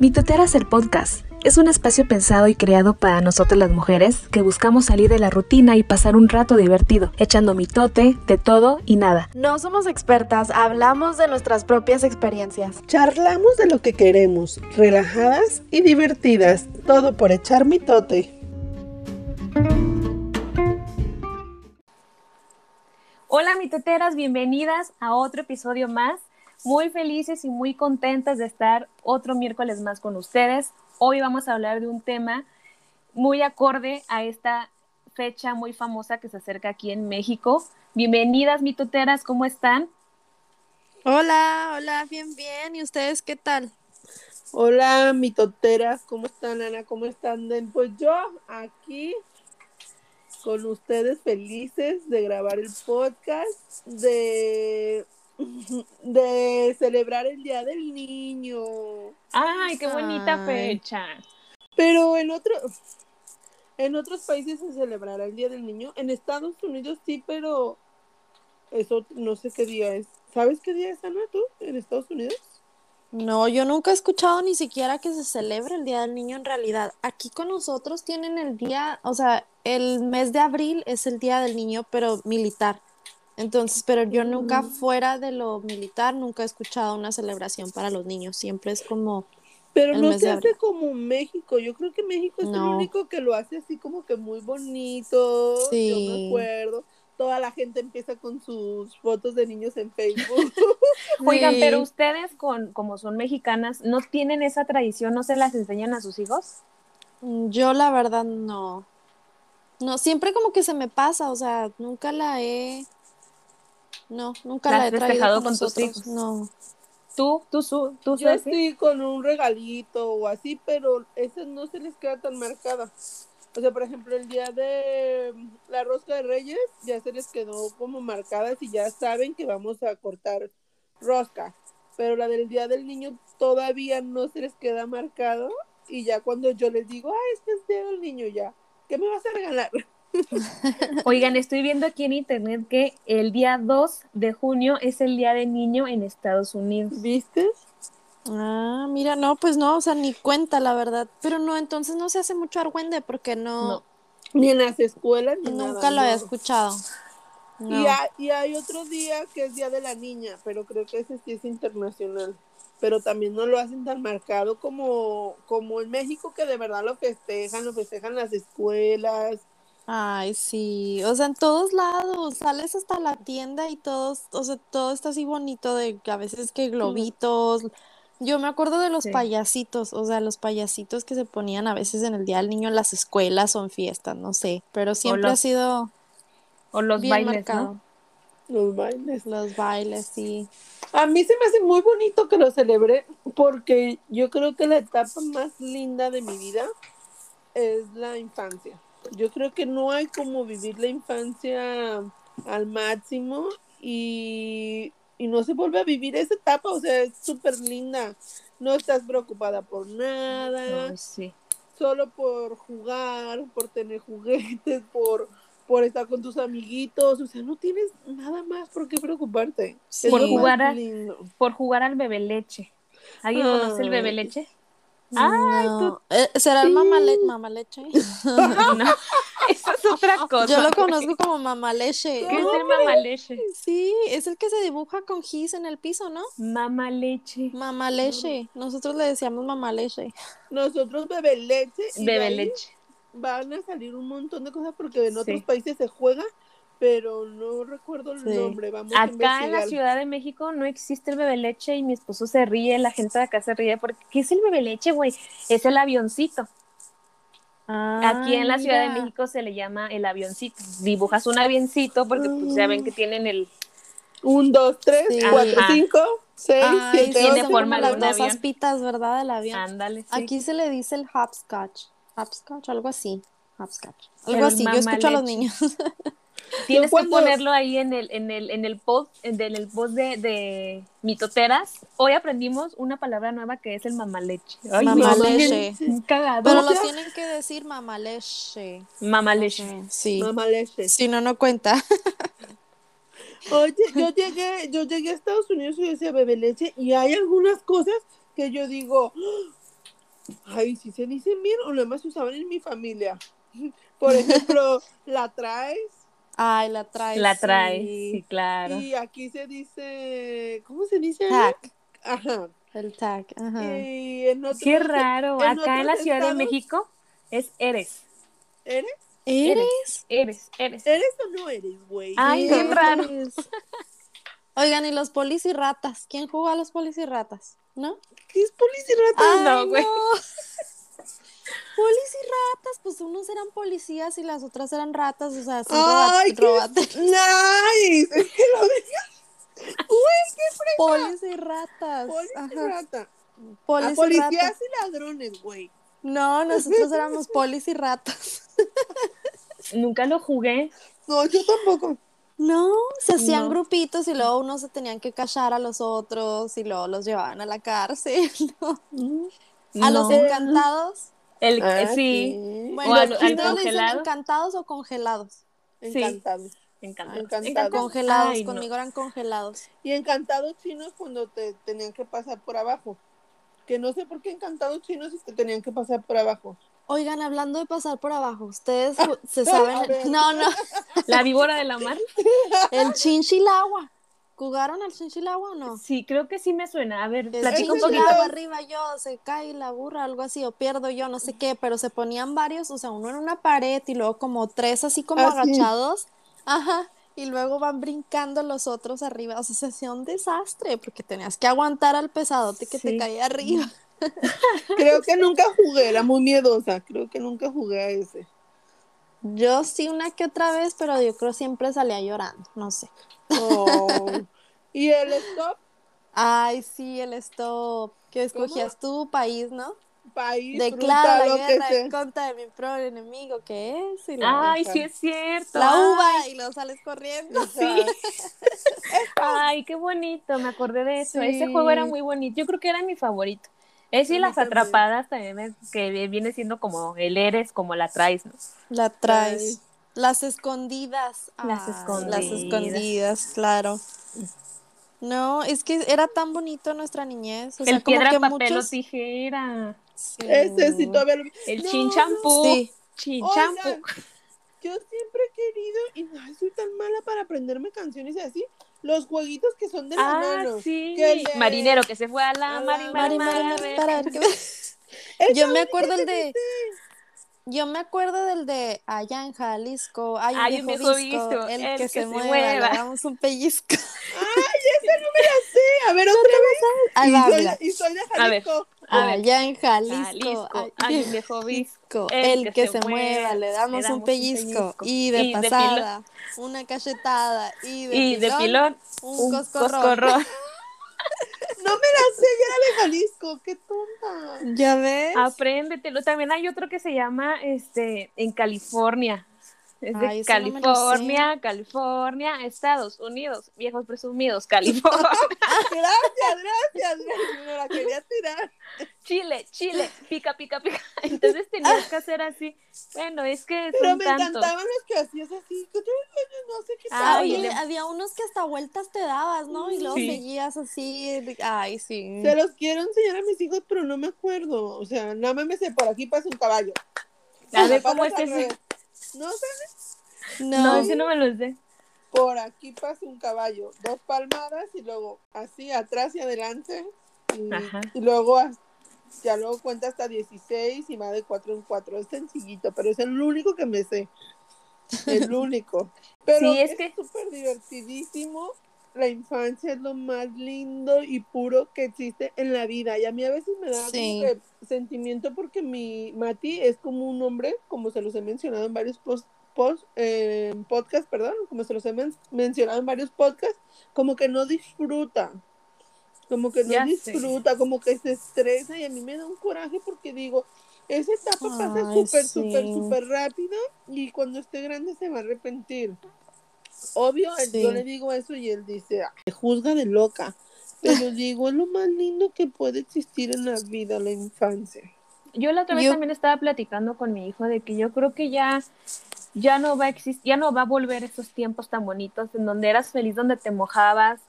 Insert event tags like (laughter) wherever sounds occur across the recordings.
Mitoteras el podcast es un espacio pensado y creado para nosotras las mujeres que buscamos salir de la rutina y pasar un rato divertido, echando mitote de todo y nada. No somos expertas, hablamos de nuestras propias experiencias. Charlamos de lo que queremos, relajadas y divertidas, todo por echar mitote. Hola mitoteras, bienvenidas a otro episodio más muy felices y muy contentas de estar otro miércoles más con ustedes. Hoy vamos a hablar de un tema muy acorde a esta fecha muy famosa que se acerca aquí en México. Bienvenidas, mitoteras, ¿cómo están? Hola, hola, bien, bien. ¿Y ustedes qué tal? Hola, mitoteras, ¿cómo están, Ana? ¿Cómo están? Pues yo aquí con ustedes felices de grabar el podcast, de (laughs) de celebrar el Día del Niño. Ay, qué bonita fecha. Pero en otro, en otros países se celebrará el Día del Niño. En Estados Unidos sí, pero eso no sé qué día es. ¿Sabes qué día es, Ana, tú, en Estados Unidos? No, yo nunca he escuchado ni siquiera que se celebre el Día del Niño en realidad. Aquí con nosotros tienen el día, o sea, el mes de abril es el Día del Niño, pero militar. Entonces, pero yo nunca fuera de lo militar, nunca he escuchado una celebración para los niños, siempre es como... Pero no se hace como México, yo creo que México es el único que lo hace así como que muy bonito, sí. yo me acuerdo, toda la gente empieza con sus fotos de niños en Facebook. (laughs) Oigan, pero ustedes con, como son mexicanas, ¿no tienen esa tradición, no se las enseñan a sus hijos? Mm, yo la verdad no. No, siempre como que se me pasa, o sea, nunca la he no, nunca la, he traído con, tus hijos. No. ¿Tú, tú, tú, tú Yo sí con un regalito o así, pero esas no se les queda tan marcada. O sea, por ejemplo, el día de la rosca de Reyes ya se les quedó como marcadas y ya saben que vamos a cortar rosca. Pero la del día del niño todavía no se les queda marcado y ya cuando yo les digo, ah, este es el día del niño ya, ¿qué me vas a regalar? Oigan, estoy viendo aquí en internet que el día 2 de junio es el Día del Niño en Estados Unidos. ¿Viste? Ah, mira, no, pues no, o sea, ni cuenta, la verdad. Pero no, entonces no se hace mucho argüende porque no. Ni en las escuelas ni Nunca lo había escuchado. Y, y hay otro día que es Día de la Niña, pero creo que ese sí es internacional pero también no lo hacen tan marcado como, como en México, que de verdad lo festejan, lo festejan las escuelas, Ay, sí, o sea, en todos lados, sales hasta la tienda y todos, o sea, todo está así bonito de que a veces que globitos. Yo me acuerdo de los payasitos, o sea, los payasitos que se ponían a veces en el Día del Niño en las escuelas o en fiestas, no sé, pero siempre ha sido o los bailes, ¿no? Los bailes. Los bailes, sí. A mí se me hace muy bonito que lo celebre porque yo creo que la etapa más linda de mi vida es la infancia. Yo creo que no hay como vivir la infancia al máximo y, no se vuelve a vivir esa etapa, o sea, es súper linda. No estás preocupada por nada, solo por jugar, por tener juguetes, (laughs) por, por estar con tus amiguitos, o sea, no tienes nada más por qué preocuparte. por, jugar por jugar al bebé leche. ¿Alguien conoce el bebé leche? Ay, eh, ¿Será el mamá, leche? (laughs) no, eso es otra cosa. Yo lo conozco como mamá leche. ¿Qué es el mamá leche? Sí, es el que se dibuja con gis en el piso, ¿no? Mamá leche. Mamá leche. Nosotros le decíamos mamá leche. Nosotros bebé leche. Bebé leche. Van a salir un montón de cosas porque en otros países se juega pero no recuerdo el nombre. Vamos acá en la Ciudad de México no existe el bebé leche y mi esposo se ríe, la gente de acá se ríe porque ¿qué es el bebé leche, güey? Es el avioncito. Aquí en la Ciudad de México se le llama el avioncito. Dibujas un avioncito porque pues, ya ven que tienen el un, dos, tres, cuatro, cinco, seis, siete, tiene forma de las dos aspitas, ¿verdad? Del avión. Ándale. Aquí se le dice el hopscotch. Hopscotch, algo así. Hopscotch. Algo así. Yo escucho a los niños. (laughs) Tienes que ponerlo ahí en el, en el, en el post, en el post de, de mitoteras. Hoy aprendimos una palabra nueva que es el mamaleche. mamaleche. Pero lo (laughs) tienen que decir mamaleche. Mamaleche. Sí. Mamaleche. Si no, no cuenta. (laughs) Oye, yo llegué, yo llegué a Estados Unidos y decía bebé leche y hay algunas cosas que yo digo, Ay, si se dicen bien o nada más se usaban en mi familia. (laughs) Por ejemplo, la traes Ay, la traes. La traes, sí. sí, claro. y aquí se dice, ¿cómo se dice? Tag. Ajá. El tag. Ajá. Y en otros, Qué raro. en Acá en la Ciudad de México es eres. ¿Eres? ¿Eres? Eres, eres. ¿Eres o no eres, güey? Ay, qué raro. Oigan, ¿y los polis y ratas? ¿Quién jugó a los polis y ratas? ¿No? ¿Qué es policía rata? Ay, no, güey. Polis y ratas, pues unos eran policías y las otras eran ratas, o sea, sí, Ay, qué (laughs) nice. Es que lo. Güey, qué fresa. Polis y ratas. Ajá. Polis y policías ratas. y ladrones, güey. No, nosotros éramos polis y ratas. (laughs) Nunca lo jugué. No, yo tampoco. No, se hacían No. grupitos y luego unos se tenían que callar a los otros y luego los llevaban a la cárcel. (laughs) ¿no? A los encantados. El, Ah, sí, Bueno, al- ¿ustedes al le dicen congelado? encantados o congelados? Encantados. encantado. Encantados. Congelados, Ay, no. conmigo eran congelados. Y encantados chinos cuando te tenían que pasar por abajo. Que no sé por qué encantados chinos te tenían que pasar por abajo. Oigan, hablando de pasar por abajo, ¿ustedes (laughs) se saben? No, no, La víbora de la mar. (laughs) el chinchilagua. ¿Jugaron al chinchilagua o no? Sí, creo que sí me suena. A ver, El platica un poquito. chinchilagua arriba yo, se cae la burra, algo así, o pierdo yo, no sé qué, pero se ponían varios, o sea, uno en una pared y luego como tres así como Ah, sí. agachados. Ajá. Y luego van brincando los otros arriba. O sea, se hacía un desastre porque tenías que aguantar al pesadote que te Sí. caía arriba. Creo que nunca jugué, era muy miedosa. Creo que nunca jugué a ese. Yo sí una que otra vez, pero yo creo siempre salía llorando, no sé. Oh. (laughs) y el stop Ay, sí, el stop. Que escogías tu país, ¿no? país, Declara la lo guerra en contra de mi pro enemigo, que es. Ay, sí es cierto. la Ay, uva y luego sales corriendo. Sí. (laughs) Ay, qué bonito, me acordé de eso. Sí. Ese juego era muy bonito. Yo creo que era mi favorito. Ese y mí las atrapadas también, me- que viene siendo como el eres, como la traes, ¿no? La traes. Las escondidas. Las Ah, Las escondidas. escondidas, claro. No, es que era tan bonito nuestra niñez. O sea, el como piedra, que papel muchos... o tijera. Sí. Ese sí todavía lo vi. El No, chin no. champú. Sí. Chin Oigan, champú. Yo siempre he querido, y ay, soy tan mala para aprenderme canciones y así, los jueguitos que son de la Ah, mano. sí. que el de- Marinero que se fue a la a la mar y mar, Mari, mar, Mari, a Mari, ver. para ver qué- (laughs) Esa Yo me acuerdo el que de... me sé. Yo me acuerdo del de allá en Jalisco, hay un Hay un viejo viejo visto, el, que, se, mueva, le mueva. damos un pellizco. (laughs) Sí, a ver, otra vez. Ahí y, soy, y soy de A ver. Jalisco. A ver. Allá en Jalisco, Jalisco, hay hay un viejo (laughs) el, que, se, mueva, le damos, un, pellizco, y de y de pasada una cachetada y de Y de pilón, pilón, un, un coscorrón. coscorrón. (laughs) No me la sé, yo era de Jalisco. Qué tonta. ¿Ya ves? Apréndetelo. También hay otro que se llama este en California. Es de Ay, no California, California, Estados Unidos, viejos presumidos, California, (laughs) Gracias, gracias. Me la quería tirar. Chile, Chile, pica, pica, pica. (laughs) Entonces tenías que hacer así. Bueno, es que Pero son me tantos. encantaban los que hacías así. No sé qué Ah, tal. Oye, le- había unos que hasta vueltas te dabas, ¿no? Y luego Sí. seguías así. Ay, sí. Se los quiero enseñar a mis hijos, pero no me acuerdo. O sea, nada más me sé, por aquí pasa un caballo. A ver cómo es revés. No sé, No, No, ese no me lo sé. por aquí pasa un caballo. Dos palmadas y luego así atrás y adelante. Y, Ajá. y luego ya luego cuenta hasta 16 y va de 4 en 4. Es sencillito, pero es el único que me sé. El (laughs) único. Pero Sí, es es que- súper divertidísimo. La infancia es lo más lindo y puro que existe en la vida. Y a mí a veces me da Sí. como que sentimiento porque mi Mati es como un hombre, como se los he mencionado en varios post, post- eh, podcasts, perdón, como se los he men- mencionado en varios podcasts, como que no disfruta. Como que no Ya sé. disfruta, como que se estresa y a mí me da un coraje porque digo, esa etapa pasa súper, súper, sí. súper rápido y cuando esté grande se va a arrepentir. Obvio, él- Sí. yo le digo eso y él dice, "Ah, me juzga de loca. Pero (laughs) digo, es lo más lindo que puede existir en la vida, la infancia. Yo la otra vez Yo- también estaba platicando con mi hijo de que yo creo que ya ya no va a existir, ya no va a volver esos tiempos tan bonitos en donde eras feliz, donde te mojabas,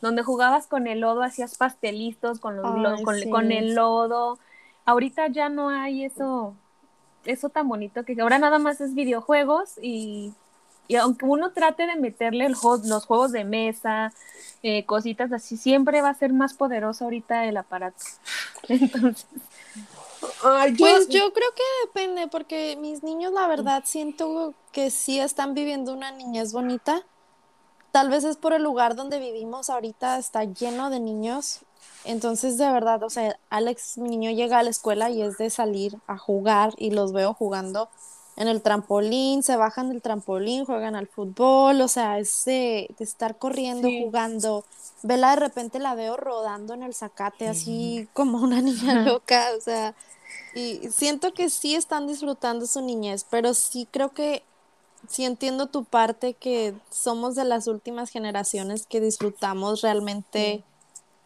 donde jugabas con el lodo, hacías pastelitos con los Ay, con, sí. con el lodo, ahorita ya no hay eso, eso tan bonito que ahora nada más es videojuegos y, y aunque uno trate de meterle el los juegos de mesa, eh, cositas así, siempre va a ser más poderoso ahorita el aparato. (laughs) Entonces, Ay, yo, Pues yo creo que depende, porque mis niños, la verdad, siento que sí están viviendo una niñez bonita. Tal vez es por el lugar donde vivimos ahorita, está lleno de niños. Entonces, de verdad, o sea, Alex, mi niño llega a la escuela y es de salir a jugar y los veo jugando en el trampolín, se bajan del trampolín, juegan al fútbol, o sea, es de, de estar corriendo, Sí. jugando. Vela de repente la veo rodando en el zacate, así como una niña loca, o sea, y siento que sí están disfrutando su niñez, pero sí creo que sí entiendo tu parte que somos de las últimas generaciones que disfrutamos realmente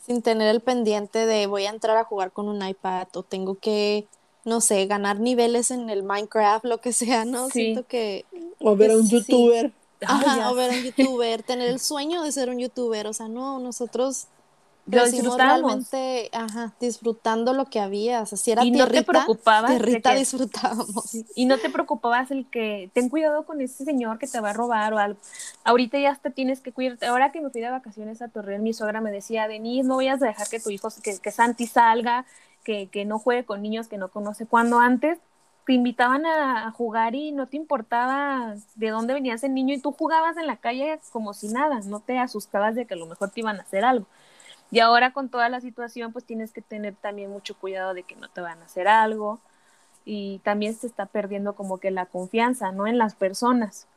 sin tener el pendiente de voy a entrar a jugar con un iPad o tengo que, no sé, ganar niveles en el Minecraft, lo que sea, ¿no? Sí. Siento que, o ver a un sí. youtuber. Ay, ya ajá, o ver a un youtuber, tener el sueño de ser un youtuber, o sea, no, nosotros Lo disfrutamos. realmente, ajá, disfrutando lo que había, o sea, si era Y no te tierrita, preocupabas tierrita que- disfrutábamos. Y no te preocupabas el que ten cuidado con ese señor que te va a robar o algo. Ahorita ya hasta tienes que cuidarte. Ahora que me fui de vacaciones a Torreón, mi suegra me decía, Denise, no vayas a dejar que tu hijo, que, que Santi salga, que, no juegue con niños que no conoce. Cuando antes te invitaban a, a jugar y no te importaba de dónde venías el niño y tú jugabas en la calle como si nada, no te asustabas de que a lo mejor te iban a hacer algo. Y ahora con toda la situación, pues tienes que tener también mucho cuidado de que no te van a hacer algo y también se está perdiendo como que la confianza, ¿no? En las personas.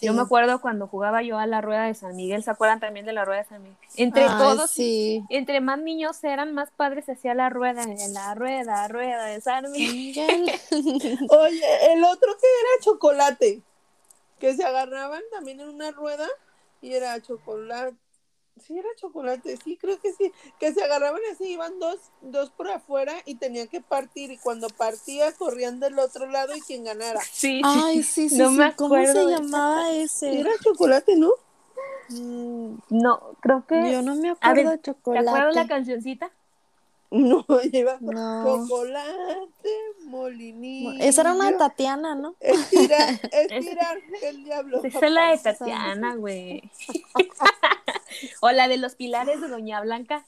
Yo me acuerdo cuando jugaba yo a la rueda de San Miguel, ¿se acuerdan también de la rueda de San Miguel? Entre Ay, todos, sí. entre más niños eran, más padres se hacía la rueda, en la rueda, rueda de San Miguel. Miguel. (laughs) Oye, el otro que era chocolate, que se agarraban también en una rueda y era chocolate. Sí, era chocolate, sí, creo que sí. Que se agarraban así, iban dos, dos por afuera y tenían que partir. Y cuando partía, corrían del otro lado y quien ganara. Sí, Ay, sí, sí, No sí. me ¿Cómo acuerdo se llamaba Sí, ese? era chocolate, ¿no? Mm, No, creo que. Yo no me acuerdo ver, de ¿Te acuerdas la chocolate. cancioncita? No, lleva No. chocolate, molinillo. Esa era una de Tatiana, ¿no? Estirar, (laughs) estirar el diablo. Esa es la de Tatiana, güey. (laughs) o la de los pilares de Doña Blanca.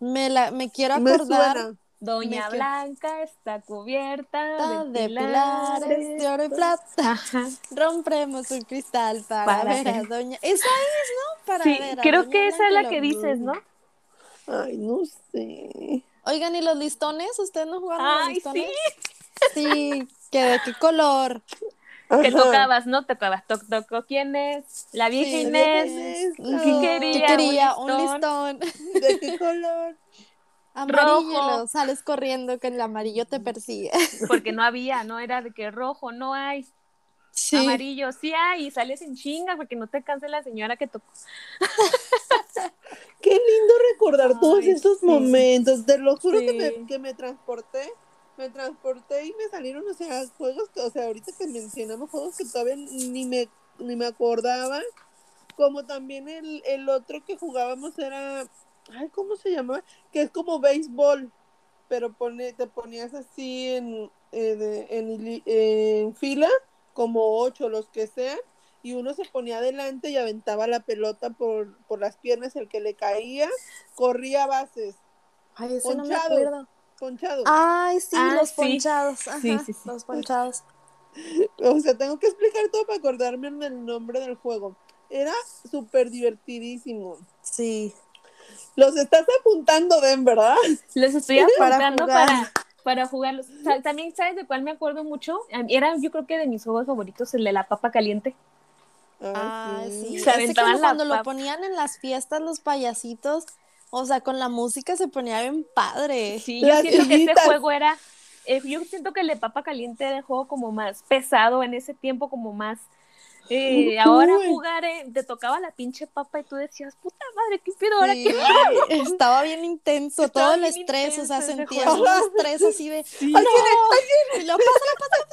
Me, la, me quiero acordar. Doña Me Blanca está cubierta de pilares de oro y plata. Rompremos un cristal para, Para ver a. Doña. Esa es, ¿no? Para Sí, ver a creo Doña que esa es la que dices, ¿no? Ay, no sé. Oigan, ¿y los listones? ¿Ustedes no jugaron a los Ay, listones? sí. Sí. ¿Que ¿De qué color? Que tocabas, ¿no? Tocabas, toc, toc, ¿quién es? La vieja Sí, Inés. ¿Qué quería? ¿Qué quería? ¿Un Un listón? (laughs) ¿De qué color? Amarillo. sales corriendo que el amarillo te persigue. (laughs) Porque no había, no era de que rojo, no hay. Sí. Amarillo, sí hay, y sales en chinga porque no te canse la señora que tocó. (laughs) Qué lindo recordar Ay, todos estos sí. momentos. Te lo juro que, me, que me transporté. Me transporté y me salieron, o sea, juegos que, o sea, ahorita que mencionamos juegos que todavía ni me, ni me acordaba. Como también el, el otro que jugábamos era, ay, ¿cómo se llamaba? Que es como béisbol, pero pone, te ponías así en, en, en hili- en fila, como ocho, los que sean, y uno se ponía adelante y aventaba la pelota por, por las piernas, el que le caía, corría bases, Ay, no me acuerdo. Ponchados. Ay, sí, Ah, los sí. ponchados. Ajá, Sí, sí, sí. Los ponchados. O sea, tengo que explicar todo para acordarme del nombre del juego. Era súper divertidísimo. Sí. Los estás apuntando, Ben, ¿verdad? Los estoy Para apuntando jugar. para, para jugarlos. También, ¿sabes de cuál me acuerdo mucho? Era, yo creo que de mis juegos favoritos, el de la papa caliente. Ah, sí. Se aventaban como la cuando lo ponían en las fiestas los payasitos, o sea, con la música se ponía bien padre. Sí, yo Las siento que este juego era, eh, yo siento que el de papa caliente era el juego como más pesado en ese tiempo, como más... eh, ahora jugar, eh, te tocaba la pinche papa y tú decías, puta madre, ¿qué pido ahora? Sí, ¿Qué (laughs) estaba bien intenso, Estaba todo el estrés, o sea, sentías un estrés así de Sí. ¡No! Y luego, pásala, pásala,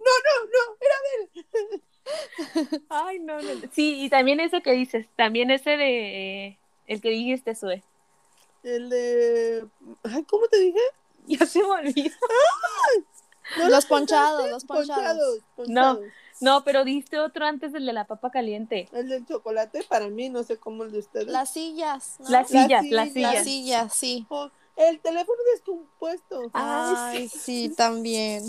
No, no, era Ay, no, no. Sí, y también ese que dices, también ese de, eh, el que dijiste, Sue. El de. Ay, ¿cómo te dije? (laughs) Ya se me olvidó. ¿No Los lo ponchados, los ponchados. ponchados. No, pero diste otro antes del de la papa caliente. El del chocolate para mí, no sé cómo el de ustedes. Las sillas, ¿no? Las sillas, sillas. las sillas. Las sillas, sí. Oh, el teléfono descompuesto. Ay, Ay, sí, también.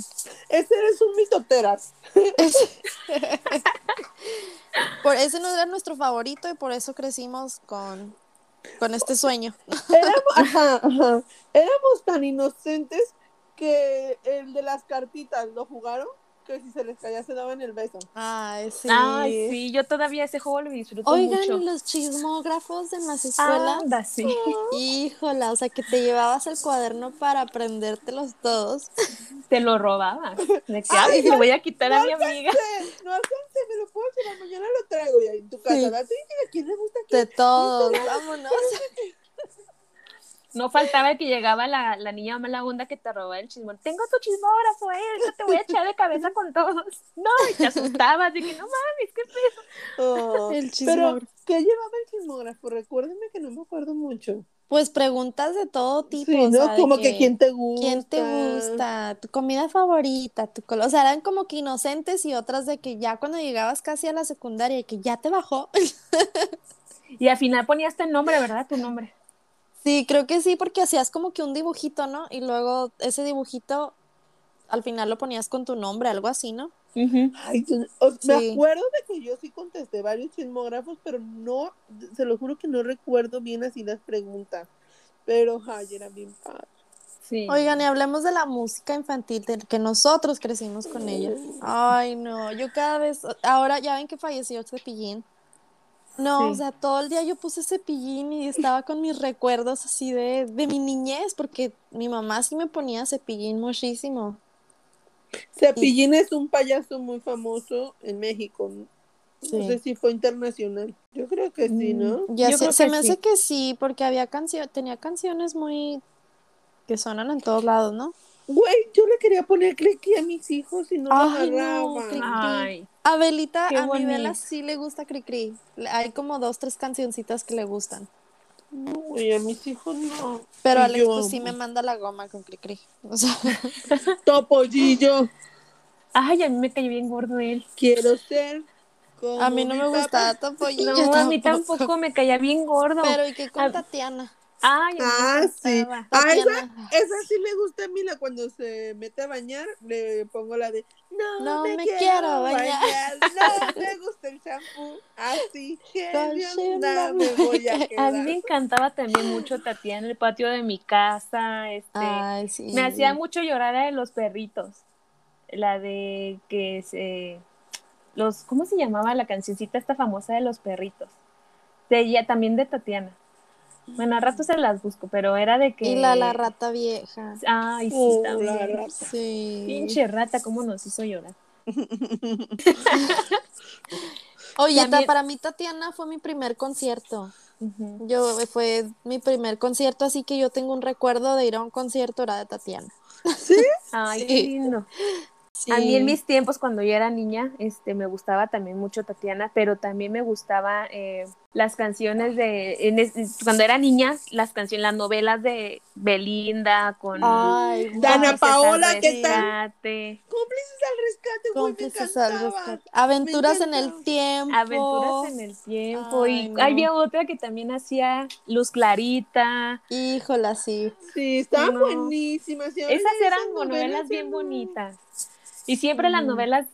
Ese eres un mitoteras. (laughs) Por ese no era nuestro favorito y por eso crecimos con, con este sueño. Éramos, (laughs) ajá, ajá. Éramos tan inocentes que el de las cartitas lo jugaron que si se les caía se daban el beso. Ay, sí. Ay, sí, yo todavía ese juego lo disfruto Oigan, mucho. ¿y los chismógrafos en las escuelas. Anda, sí. (laughs) Híjola, o sea, que te llevabas el cuaderno para aprendértelos todos. Te lo robaba. De que, ay, le voy a quitar a mi amiga. Sí, no alcancé, me lo puedo llevar, mañana lo traigo y ahí en tu casa. Sí. ¿A quién le gusta? De todos, (laughs) vámonos. (laughs) No faltaba que llegaba la, la niña mala onda que te robaba el chismón. Tengo tu chismógrafo, eh, ahorita te voy a echar de cabeza con todos. No, y te asustabas, de que no mames, qué pedo. Oh, El Pero, chismógrafo. ¿qué llevaba el chismógrafo? Recuérdenme que no me acuerdo mucho. Pues preguntas de todo tipo. Sí, o ¿no? sea, Como que, quién te gusta. ¿Quién te gusta? ¿Tu comida favorita? Tu colo- o sea, eran como que inocentes y otras de que ya cuando llegabas casi a la secundaria y que ya te bajó. (laughs) Y al final ponías el nombre, ¿verdad? Tu nombre. Sí, creo que sí, porque hacías como que un dibujito, ¿no? Y luego ese dibujito al final lo ponías con tu nombre, algo así, ¿no? Ay, tú- o- Sí. Me acuerdo de que yo sí contesté varios chismógrafos, pero no, se lo juro que no recuerdo bien así las preguntas. Pero, ay, era bien padre. Sí. Oigan, y hablemos de la música infantil, de que nosotros crecimos con ella. Ay, no, yo cada vez, ahora ya ven que falleció Cepillín. No, o sea, todo el día yo puse Cepillín y estaba con mis recuerdos así de, de mi niñez, porque mi mamá sí me ponía Cepillín muchísimo. Cepillín es un payaso muy famoso en México. No Sí. sé si fue internacional. Yo creo que sí, ¿no? Ya Yo sé, creo se que me sí. hace que sí, porque había canciones, tenía canciones muy que sonan en todos lados, ¿no? Güey, yo le quería poner clicky a mis hijos y no lo Ay, no, agarraban. Cri- Ay, A Belita, Qué a mi Bela bonito. sí le gusta Cricri. Hay como dos, tres cancioncitas que le gustan. No, güey, a mis hijos no. Pero Y Alex yo pues sí me manda la goma con Cricri. (laughs) O sea, (laughs) Topollillo, ay, a mí me cayó bien gordo él. quiero ser como a mí no me papá. gustaba (laughs) Topollillo. No, a mí tampoco me caía bien gordo. Pero ¿y qué con Tatiana? Ay, me Ah, sí. Ah, esa, esa sí le gusta a Mila cuando se mete a bañar, le pongo la de no, No me, me quiero, quiero bañar. bañar". (laughs) no (laughs) me gusta el champú, así que no me me voy a (laughs) A mí me quedar. encantaba también mucho Tatiana en el patio de mi casa. Este, Ay, sí. me hacía mucho llorar la de los perritos. La de que se. Los, ¿Cómo se llamaba la cancioncita esta famosa de los perritos? De ella, también de Tatiana. Bueno, a rato se las busco, pero era de que. Y la, la rata vieja. Ay, sí, Oh, también. la rata. Sí. Pinche rata, cómo nos hizo llorar. (laughs) Oye, ta- También- para mí Tatiana fue mi primer concierto. Yo fue mi primer concierto, así que yo tengo un recuerdo de ir a un concierto era de Tatiana. Ay, Sí. qué lindo. A mí en mis tiempos, cuando yo era niña, este, me gustaba también mucho Tatiana, pero también me gustaba eh, las canciones de, en es- cuando era niña, las canciones, las novelas de Belinda con Ay, Dana Cómplices Paola, al ¿qué tal? Rescate, Cómplices al rescate, cómplices al rescate. Aventuras en el tiempo. Aventuras en el tiempo, Ay, y no. había otra que también hacía Luz Clarita. Híjola, sí. Sí, estaban No. buenísimas. Esas eran novelas bien bonitas. Y siempre las novelas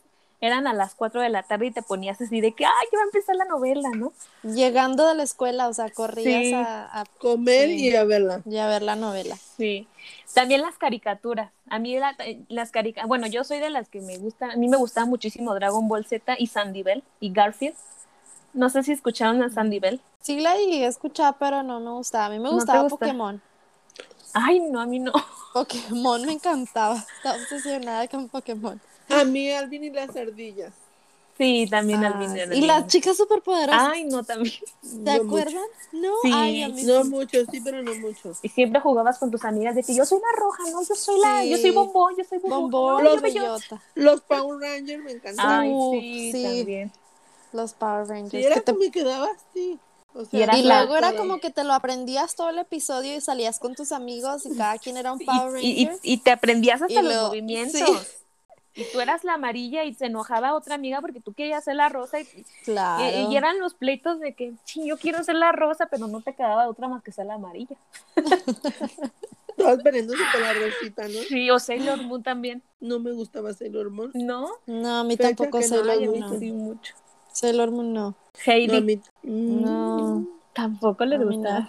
eran a las 4 de la tarde y te ponías así de que, ay, ya va a empezar la novela, ¿no? Llegando de la escuela, o sea, corrías Sí. a, a- Comer Sí. y a verla. y a ver la novela. Sí. También las caricaturas. A mí la- las caricaturas, bueno, yo soy de las que me gusta, a mí me gustaba muchísimo Dragon Ball Z y Sandy Bell y Garfield. No sé si escucharon a Sandy Bell. Sí la llegué a escuchar, pero no me gustaba. A mí me ¿No te gustaba gusta? Pokémon. Ay, no, a mí no. (laughs) Pokémon me encantaba. Estaba obsesionada con Pokémon. A mí, Alvin y las ardillas. Sí, también Ah, Alvin y bien. las chicas superpoderosas. Ay, no, también. ¿Te No acuerdan? No, Sí. ay, a mí mucho. No sí. mucho, sí, pero no mucho. Y siempre jugabas con tus amigas de que yo soy la roja, no, yo soy la, yo soy bombón, yo soy bombón. Bombón, no, y yo. Los Power Rangers me encantaban. Ay, sí, sí. también. Los Power Rangers. Si era que te- que me quedaba así. O Y era Y la- luego era como que te lo aprendías todo el episodio y salías con tus amigos y cada quien era un Power y- y- Ranger. y te aprendías hasta Y los movimientos. sí. Y tú eras la amarilla y se enojaba otra amiga porque tú querías ser la rosa y, y- Claro. y eran los pleitos de que "Sí, yo quiero ser la rosa, pero no te quedaba otra más que ser la amarilla. (laughs) Todas peleándose por la rosita, ¿no? Sí, o Sailor Moon también. No me gustaba Sailor Moon. ¿No? No, a mí Fecha tampoco no, Sailor mí Moon. no. sí mucho. Sailor Moon no. Heidi. No, Mm. No. Tampoco les gustaba.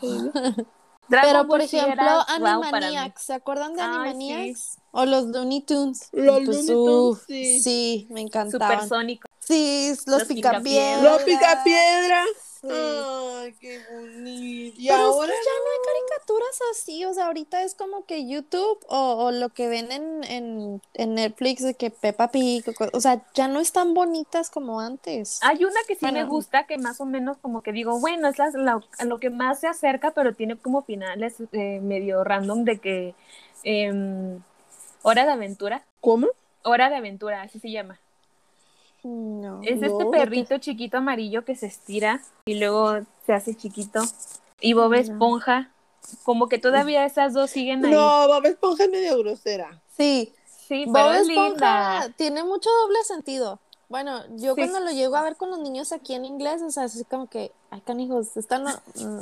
Pero por ejemplo. Animaniacs, ¿se acuerdan de Ay, Animaniacs? O los Looney Tunes. Los Pues, Looney Tunes, sí. sí, me encantaban. Supersónico. Sí, los, Los picapiedras. Los pica piedra. Sí. Ay, qué bonito. Y Pero ahora es que ya no hay caricaturas así, o sea, ahorita es como que YouTube o, o lo que ven en, en, en Netflix de que Peppa Pig, o, sea, ya no es tan bonitas como antes. Hay una que sí me gusta, que más o menos como que digo, bueno, es la- la- lo que más se acerca, pero tiene como finales eh, medio random de que em, Hora de Aventura, ¿Cómo? Hora de Aventura, así se llama. No. Es este No, perrito chiquito amarillo que se estira y luego se hace chiquito. Y Bob No. Esponja, como que todavía esas dos siguen ahí. No, Bob Esponja es medio grosera. Sí, Sí, pero Bob es Esponja linda. tiene mucho doble sentido. Bueno, yo Sí. cuando lo llego a ver con los niños aquí en inglés, o sea, es como que, ay, canijos, están... mm,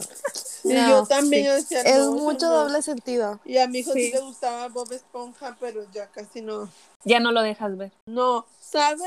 Y no, yo también sí. yo decía, Es no, mucho no. doble sentido. Y a mi hijo sí. Sí. le gustaba Bob Esponja, pero ya casi no. Ya no lo dejas ver. No, ¿sabes?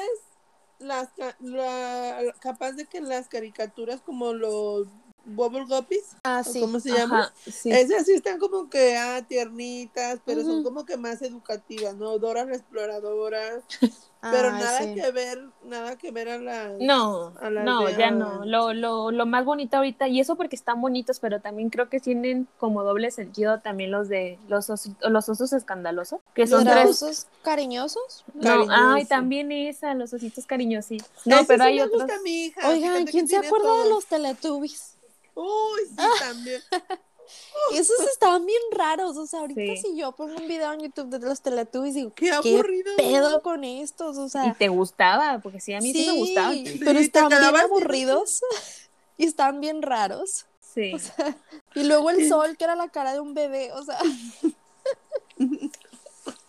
Las la- capaz de que las caricaturas como los Bubble Guppies, Ah, ¿o sí. ¿cómo se llama? Sí. Esas sí están como que ah, tiernitas, pero son como que más educativas, ¿no? Dora la exploradora, (laughs) pero nada sí. que ver, nada que ver a las No, a las no, de ya no. Lo, lo, lo más bonito ahorita, y eso porque están bonitos, pero también creo que tienen como doble sentido también los de los, osi- los osos escandalosos, que son ¿Los tres. osos cariñosos? No, Cariñoso. ay, también esa, los ositos cariñositos. No, Ese pero sí hay me otros. gusta a mi hija, Oigan, ¿quién se acuerda de los Teletubbies? Uy, sí, (laughs) también. Esos estaban bien raros, o sea, ahorita Sí. si yo pongo un video en YouTube de los Teletubbies digo, Qué ¿qué aburrido. pedo con estos? O sea, Y te gustaba, porque sí, a mí sí, me gustaba. Sí, pero estaban bien aburridos (laughs) y estaban bien raros. Sí. Y luego el sol, que era la cara de un bebé, o sea, (laughs)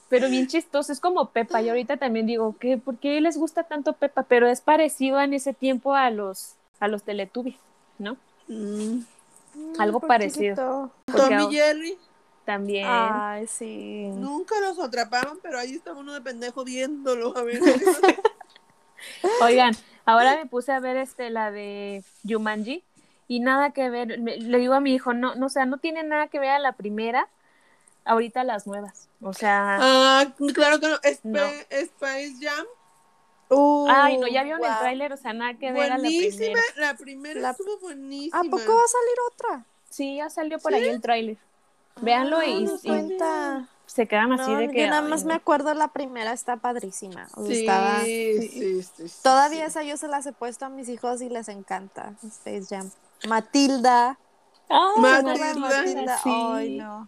Pero bien chistoso, es como Pepa. Y ahorita también digo, ¿qué, ¿por qué les gusta tanto Pepa? Pero es parecido en ese tiempo a los, a los Teletubbies, ¿no? Mm. Algo parecido. poquito. Porque Tom ahora- y Jerry También. Ay, sí. nunca los atrapaban, pero ahí estaba uno de pendejo viéndolo. A ver, (laughs) Oigan, ahora me puse a ver este la de Jumanji y nada que ver. Me- le digo a mi hijo, no, no, o sea, no tiene nada que ver a la primera, ahorita las nuevas. O sea, ah, claro que no. Sp- No. Space Jam. Uh, ay, no, ya vieron el guau. tráiler, o sea, nada que ver a la primera. La primera La- estuvo buenísima. ¿A poco va a salir otra? Sí, ya salió por ahí el tráiler. Véanlo Ah, y, no y cuenta. se quedan así No, de que. yo nada más no. me acuerdo la primera, está padrísima. o sea, Sí, estaba- sí, sí, sí, Todavía sí. esa yo se las he puesto a mis hijos y les encanta Space Jam. Matilda. Ay, Matilda. ¿se acuerdan de Matilda? sí. Ay, no.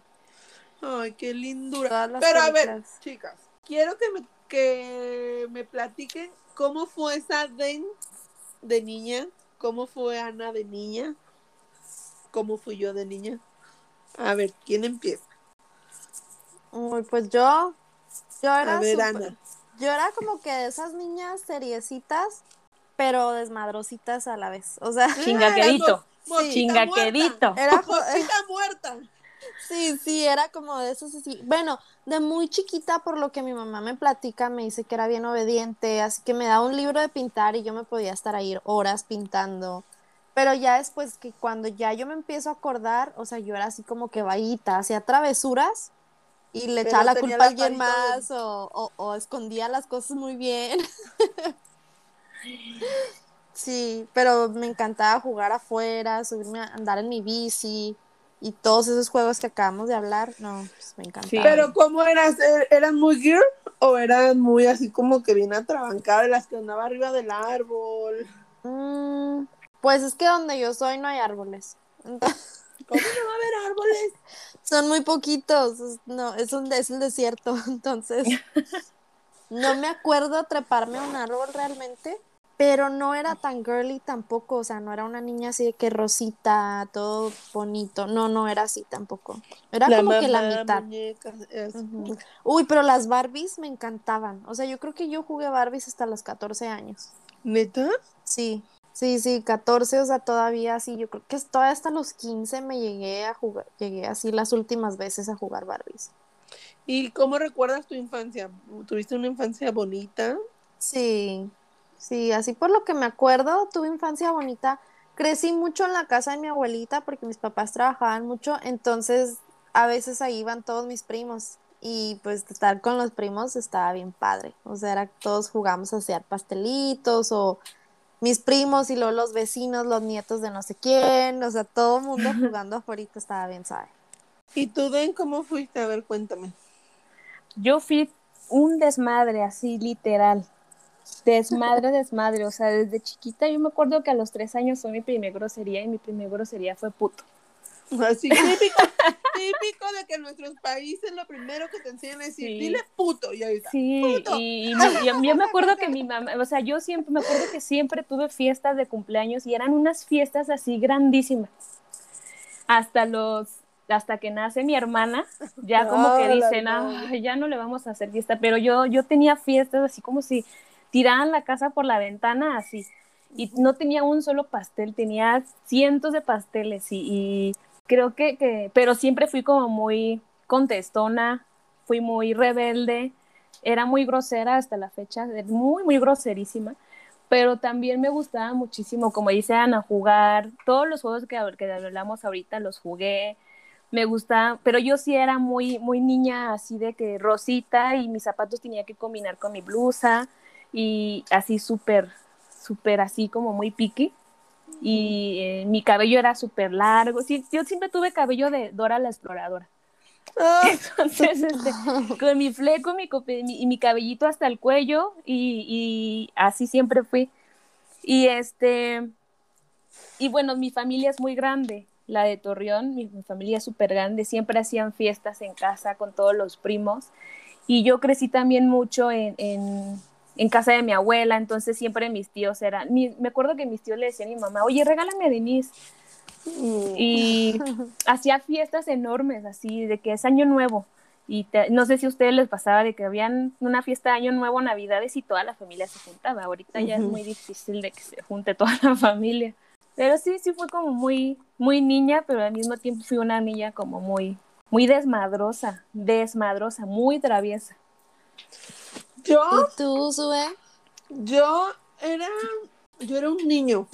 Ay, qué lindura. Pero a ver, chicas, quiero que me, que me platiquen cómo fue esa Den de niña, cómo fue Ana de niña, cómo fui yo de niña. A ver, ¿quién empieza? Uy, pues yo, yo era A ver, súper- Ana. yo era como que de esas niñas seriecitas, pero desmadrositas a la vez. O sea, Chingaquerito. Mosquita Chingaquerito. era jo- Mosquita (laughs) muerta. Sí, sí, era como de esos así. Bueno, de muy chiquita, por lo que mi mamá me platica, me dice que era bien obediente, así que me daba un libro de pintar y yo me podía estar ahí horas pintando. Pero ya después que cuando ya yo me empiezo a acordar, o sea, yo era así como que vaguita, hacía travesuras y le Pero echaba la culpa a alguien de- más o, o- o escondía las cosas muy bien. (laughs) Sí, pero me encantaba jugar afuera, subirme a andar en mi bici y todos esos juegos que acabamos de hablar, no, pues me encantaba. Sí. Pero ¿cómo eras? ¿Er- ¿Eran muy girl o eran muy así como que bien atrabancadas de las que andaba arriba del árbol? Mm, pues es que donde yo soy no hay árboles. Entonces, (laughs) ¿Cómo no va a haber árboles? (laughs) son muy poquitos, es- no, es un es el desierto, (laughs) entonces no me acuerdo treparme a un árbol realmente, pero no era tan girly tampoco, o sea, no era una niña así de que rosita, todo bonito, no, no era así tampoco, era como que la mitad. Uy, pero las Barbies me encantaban, o sea, yo creo que yo jugué Barbies hasta los 14 años. ¿Neta? Sí, sí, sí, 14, o sea, todavía así, yo creo que todavía hasta los 15 me llegué a jugar, llegué así las últimas veces a jugar Barbies. ¿Y cómo recuerdas tu infancia? ¿Tuviste una infancia bonita? Sí, Sí, así por lo que me acuerdo, tuve infancia bonita. Crecí mucho en la casa de mi abuelita porque mis papás trabajaban mucho, entonces a veces ahí iban todos mis primos y pues estar con los primos estaba bien padre. O sea, era, todos jugamos a hacer pastelitos o mis primos y luego los vecinos, los nietos de no sé quién, o sea, todo el mundo (laughs) jugando afuera estaba bien sabe. ¿Y tú, Den, cómo fuiste? A ver, cuéntame. Yo fui un desmadre, así literal desmadre, desmadre. O sea, desde chiquita yo me acuerdo que a los tres años fue mi primer grosería y mi primer grosería fue puto. Así típico, (laughs) típico de que en nuestros países lo primero que te enseñan es decir, dile puto y ahí está. Sí, y, yo, me acuerdo que mi (laughs) mamá, o sea, yo siempre, me acuerdo que siempre tuve fiestas de cumpleaños y eran unas fiestas así grandísimas. Hasta los, hasta que nace mi hermana, ya como que dicen, ah, ya no le vamos a hacer fiesta, pero yo, yo tenía fiestas así como si tiraban la casa por la ventana así. Y no tenía un solo pastel, tenía cientos de pasteles y, creo que, que, pero siempre fui como muy contestona, fui muy rebelde, era muy grosera hasta la fecha, muy, muy groserísima, pero también me gustaba muchísimo, como dice Ana, jugar, todos los juegos que, que hablamos ahorita los jugué, me gustaba, pero yo sí era muy, muy niña así de que rosita y mis zapatos tenía que combinar con mi blusa, y así súper, súper así como muy piqui. Y eh, mi cabello era súper largo. Sí, yo siempre tuve cabello de Dora la Exploradora. Ah. (laughs) Entonces, este, con mi fleco mi, y mi cabellito hasta el cuello y, y, así siempre fui. Y este, y bueno, mi familia es muy grande, la de Torreón, mi, familia es súper grande, siempre hacían fiestas en casa con todos los primos. Y yo crecí también mucho en, en en casa de mi abuela, entonces siempre mis tíos eran, me acuerdo que mis tíos le decían a mi mamá, oye, regálame a Denise. Mm. Y (laughs) hacía fiestas enormes, así, de que es año nuevo. Y no sé si a ustedes les pasaba de que habían una fiesta de año nuevo, navidades y toda la familia se juntaba. Ahorita ya es muy difícil de que se junte toda la familia. Pero sí, sí fue como muy, muy niña, pero al mismo tiempo fui una niña como muy, muy desmadrosa, desmadrosa, muy traviesa. Yo. ¿Y tú, Sube? Yo era. Yo era un niño.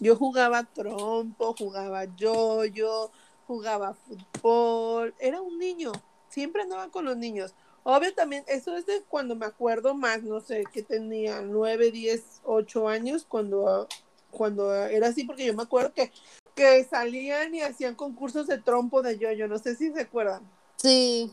Yo jugaba trompo, jugaba yoyo, jugaba fútbol. Era un niño. Siempre andaba con los niños. Obvio también, eso es de cuando me acuerdo más, no sé, que tenía nueve, diez, ocho años, cuando, cuando era así, porque yo me acuerdo que, que salían y hacían concursos de trompo de yoyo, no sé si se acuerdan. Sí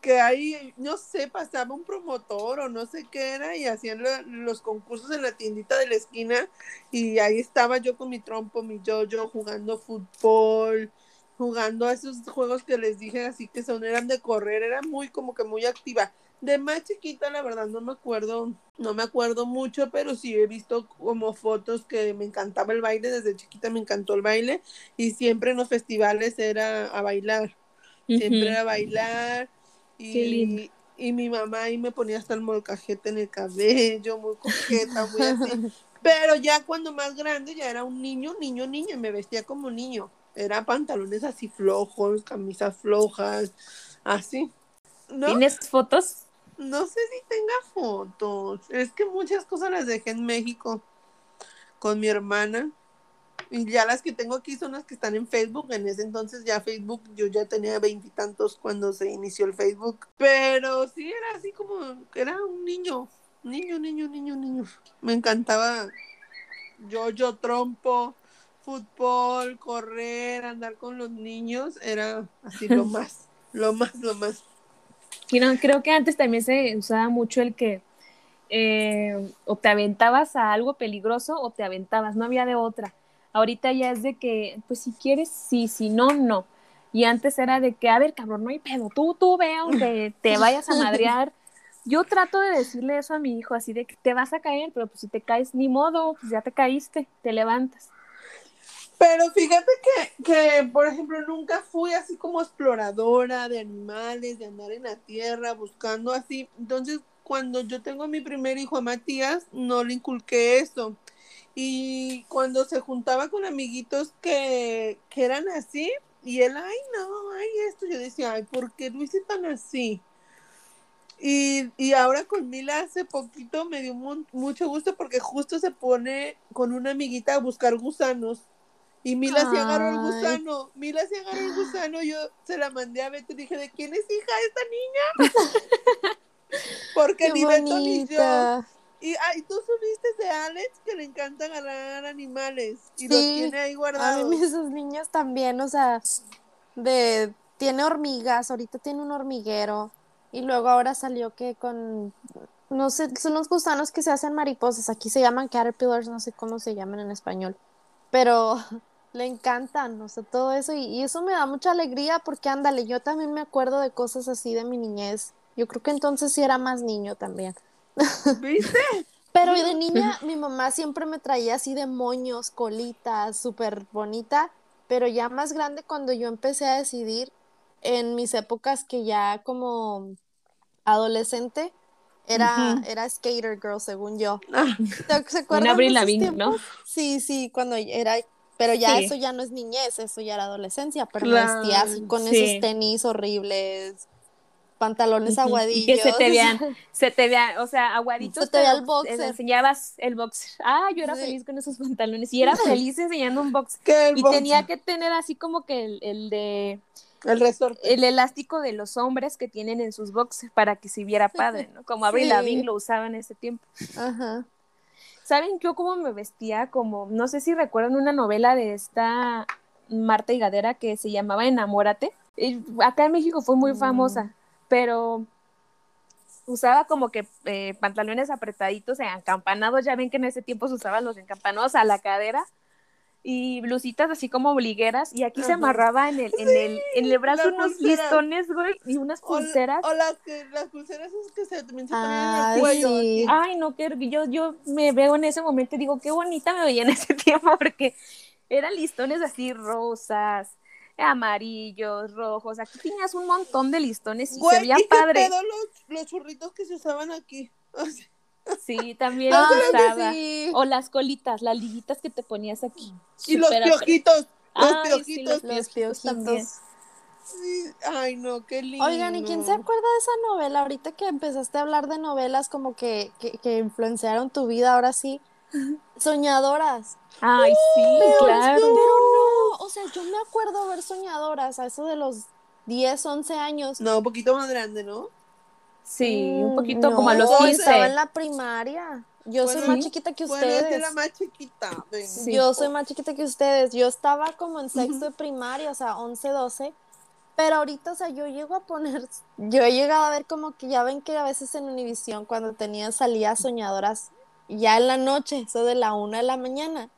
que ahí, no sé, pasaba un promotor o no sé qué era y hacían los concursos en la tiendita de la esquina y ahí estaba yo con mi trompo, mi yo-yo, jugando fútbol, jugando a esos juegos que les dije así que son, eran de correr, era muy como que muy activa. De más chiquita, la verdad, no me acuerdo, no me acuerdo mucho, pero sí he visto como fotos que me encantaba el baile, desde chiquita me encantó el baile y siempre en los festivales era a bailar, siempre era a bailar y, y mi mamá ahí me ponía hasta el molcajete en el cabello, muy coqueta, muy así. (laughs) Pero ya cuando más grande, ya era un niño, niño, niño, me vestía como niño. Era pantalones así flojos, camisas flojas, así. ¿Tienes fotos? No sé si tenga fotos. Es que muchas cosas las dejé en México con mi hermana. Y ya las que tengo aquí son las que están en Facebook. En ese entonces ya Facebook, yo ya tenía veintitantos cuando se inició el Facebook. Pero sí era así como, era un niño, niño, niño, niño, niño. Me encantaba yo, yo trompo, fútbol, correr, andar con los niños. Era así lo (laughs) más, lo más, lo más. Y creo que antes también se usaba mucho el que eh, o te aventabas a algo peligroso o te aventabas, no había de otra. Ahorita ya es de que, pues si quieres, sí, si no, no. Y antes era de que, a ver, cabrón, no hay pedo, tú, tú ve, aunque te vayas a madrear, Yo trato de decirle eso a mi hijo, así de que te vas a caer, pero pues si te caes, ni modo, pues ya te caíste, te levantas. Pero fíjate que, que, por ejemplo, nunca fui así como exploradora de animales, de andar en la tierra, buscando así. Entonces, cuando yo tengo a mi primer hijo, a Matías, no le inculqué eso. Y cuando se juntaba con amiguitos que, que eran así, y él, ay, no, ay, esto, yo decía, ay, ¿por qué lo hice tan así? Y, y ahora con Mila hace poquito me dio mu- mucho gusto porque justo se pone con una amiguita a buscar gusanos. Y Mila se agarró el Ay. gusano. Mila se agarró el gusano. Yo se la mandé a Beto y dije, ¿de quién es hija esta niña? (laughs) porque Qué ni Beto ni yo. Y ay, tú subiste de Alex que le encanta agarrar animales. Y los tiene ahí A guardados. mí (laughs) esos niños también, o sea, de tiene hormigas, ahorita tiene un hormiguero y luego ahora salió que con no sé, son los gusanos que se hacen mariposas, aquí se llaman caterpillars, no sé cómo se llaman en español, pero (laughs) le encantan, o sea, todo eso y, y eso me da mucha alegría porque ándale, yo también me acuerdo de cosas así de mi niñez. Yo creo que entonces sí era más niño también. ¿Viste? Pero de niña, (laughs) mi mamá siempre me traía así de moños, colitas, súper bonita. Pero ya más grande, cuando yo empecé a decidir, en mis épocas que ya como adolescente, era, era skater girl, según yo. Ah, ¿Te- ¿Se acuerdan esos Lavigne, ¿no? Sí, sí, cuando era... Pero ya Sí. eso ya no es niñez, eso ya era adolescencia, pero Claro, me vestía así con sí. esos tenis horribles, pantalones aguadillos. Y que se te (laughs) vean, se te vean, o sea, aguaditos. Se te vea el boxer. enseñabas el boxer. Ah, yo era Sí. feliz con esos pantalones y era (laughs) feliz enseñando un boxer. Y tenía que tener así como que el, el de el resorte. el elástico de los hombres que tienen en sus boxers para que se viera (laughs) padre, ¿no? Como Avril Sí. Lavigne lo usaba en ese tiempo. Ajá. ¿Saben yo cómo me vestía? Como, no sé si recuerdan una novela de esta Marta Higadera que se llamaba Enamórate. Y acá en México fue muy Mm. famosa, pero usaba como que eh, pantalones apretaditos, encampanados, ya ven que en ese tiempo se usaban los encampanados a la cadera y blusitas así como ligueras y aquí se amarraba en el, en el, en el brazo unos pulsera. listones, güey, y unas pulseras. O, las, que, las pulseras esas que se, también se ponían en el cuello. sí. Ay, no, que yo, yo me veo en ese momento y digo, qué bonita me veía en ese (laughs) tiempo, porque eran listones así rosas, amarillos, rojos. Aquí tenías un montón de listones y Güey, se veía ¿y qué padre. pedo los, los churritos que se usaban aquí? O sea, Sí, también los usaba. sí. O las colitas, las liguitas que te ponías aquí. y los piojitos. Los Ay, sí, piojitos. los Los piojitos también. piojitos. Sí, Ay, no, qué lindo. Oigan, ¿y quién se acuerda de esa novela? Ahorita que empezaste a hablar de novelas como que, que, que influenciaron tu vida, ahora sí. Soñadoras. Ay, sí, claro. Pero no, o sea, yo me acuerdo ver soñadoras a eso de los 10, 11 años. No, un poquito más grande, ¿no? Sí, un Mm, poquito no, como a los yo Yo 15. estaba en la primaria. Yo soy Bueno, más chiquita que Bueno, ustedes. la más chiquita. Sí. Yo soy más chiquita que ustedes. Yo estaba como en sexto de primaria, o sea, 11, 12. Pero ahorita, o sea, yo llego a poner, (laughs) yo he llegado a ver como que ya ven que a veces en Univisión cuando tenía salidas soñadoras ya en la noche, eso de la una de la mañana,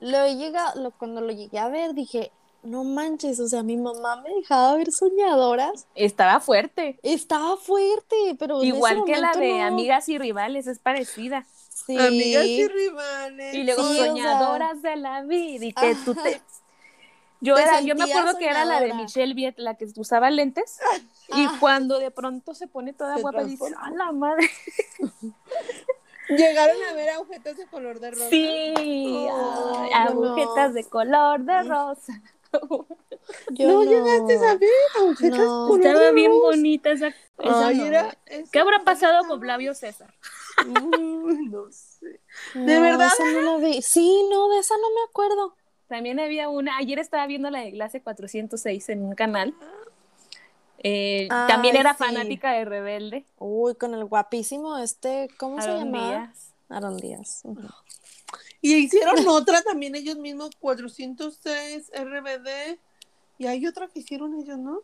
lo he llegado, lo, cuando lo llegué a ver dije, no manches, o sea, mi mamá me dejaba ver soñadoras, Estaba fuerte. estaba fuerte, pero en ese Igual que la de no. Amigas y Rivales, es parecida. Sí. Amigas y rivales. Y luego Sí, o sea- soñadoras de la vida y que tú te... Yo, Te era, yo me acuerdo que era la de. Michelle Viet, la que usaba lentes. Y cuando de pronto se pone toda Se guapa, transforma. ¡a la madre! (laughs) Llegaron a ver agujetas de color de rosa. Sí, Oh, ay, no. agujetas de color de rosa. (laughs) Yo no, llegaste a ver agujetas No. color Estaba de bien rosa. bonita esa, esa Ay, novela. era, esa ¿Qué habrá pasado con Flavio César? No sé. ¿De verdad? Esa no la vi. Sí, no, de esa no me acuerdo. También había una, ayer estaba viendo la de clase 406 en un canal. Eh, Ay, también era sí. fanática de Rebelde. Uy, con el guapísimo este, ¿cómo se llamaba? Díaz. Aaron Díaz. Y hicieron otra también ellos mismos, 406 RBD. Y hay otra que hicieron ellos, ¿no?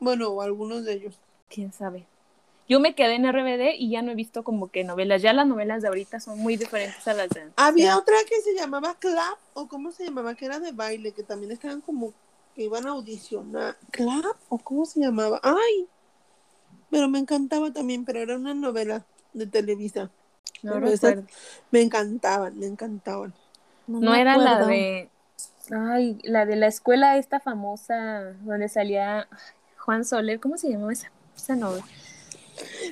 Bueno, o algunos de ellos. quién sabe. Yo me quedé en RBD y ya no he visto como que novelas. Ya las novelas de ahorita son muy diferentes a las de antes. Había Ya. otra que se llamaba Clap, o cómo se llamaba, que era de baile, que también estaban como que iban a audicionar. ¿Clap? ¿O cómo se llamaba? ¡Ay! pero me encantaba también, pero era una novela de Televisa. No Pero esas recuerdo. me encantaban, me encantaban. No me era la de. Ay, la de la escuela esta famosa donde salía Juan Soler. ¿Cómo se llamaba esa, esa novela?